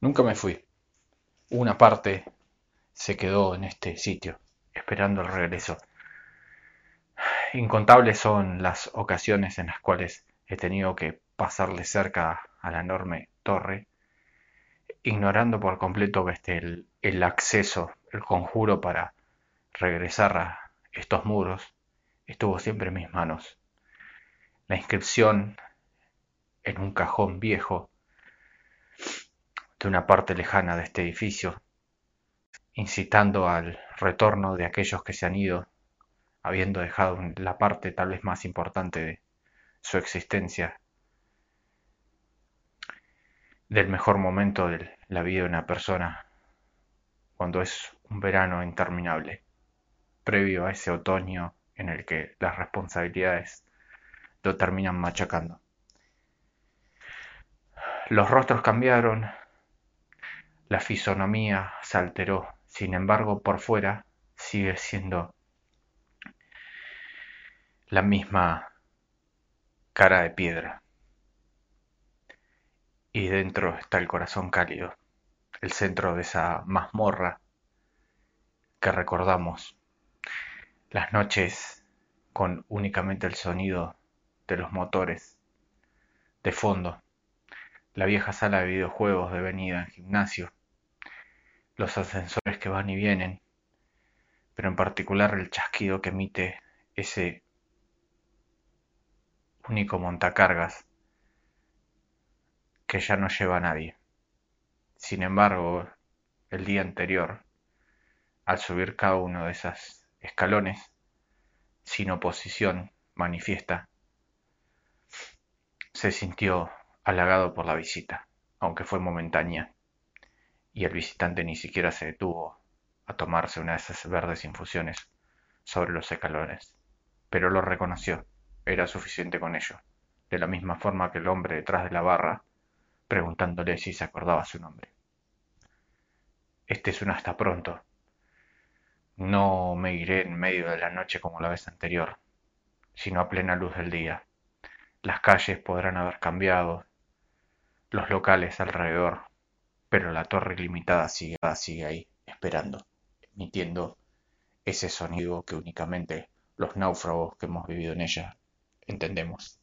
Nunca me fui. Una parte se quedó en este sitio, esperando el regreso. Incontables son las ocasiones en las cuales he tenido que pasarle cerca a la enorme torre, ignorando por completo este, el, el acceso, el conjuro para regresar a estos muros, estuvo siempre en mis manos. La inscripción en un cajón viejo de una parte lejana de este edificio, incitando al retorno de aquellos que se han ido, habiendo dejado la parte tal vez más importante de su existencia, del mejor momento de la vida de una persona, cuando es un verano interminable, previo a ese otoño en el que las responsabilidades lo terminan machacando. Los rostros cambiaron, la fisonomía se alteró, sin embargo por fuera sigue siendo la misma cara de piedra. Y dentro está el corazón cálido, el centro de esa mazmorra que recordamos. Las noches con únicamente el sonido de los motores de fondo. La vieja sala de videojuegos devenida en gimnasio los ascensores que van y vienen, pero en particular el chasquido que emite ese único montacargas que ya no lleva a nadie. Sin embargo, el día anterior, al subir cada uno de esos escalones, sin oposición manifiesta, se sintió halagado por la visita, aunque fue momentánea y el visitante ni siquiera se detuvo a tomarse una de esas verdes infusiones sobre los escalones, pero lo reconoció, era suficiente con ello, de la misma forma que el hombre detrás de la barra, preguntándole si se acordaba su nombre. Este es un hasta pronto. No me iré en medio de la noche como la vez anterior, sino a plena luz del día. Las calles podrán haber cambiado, los locales alrededor pero la torre limitada sigue, sigue ahí, esperando, emitiendo ese sonido que únicamente los náufragos que hemos vivido en ella entendemos.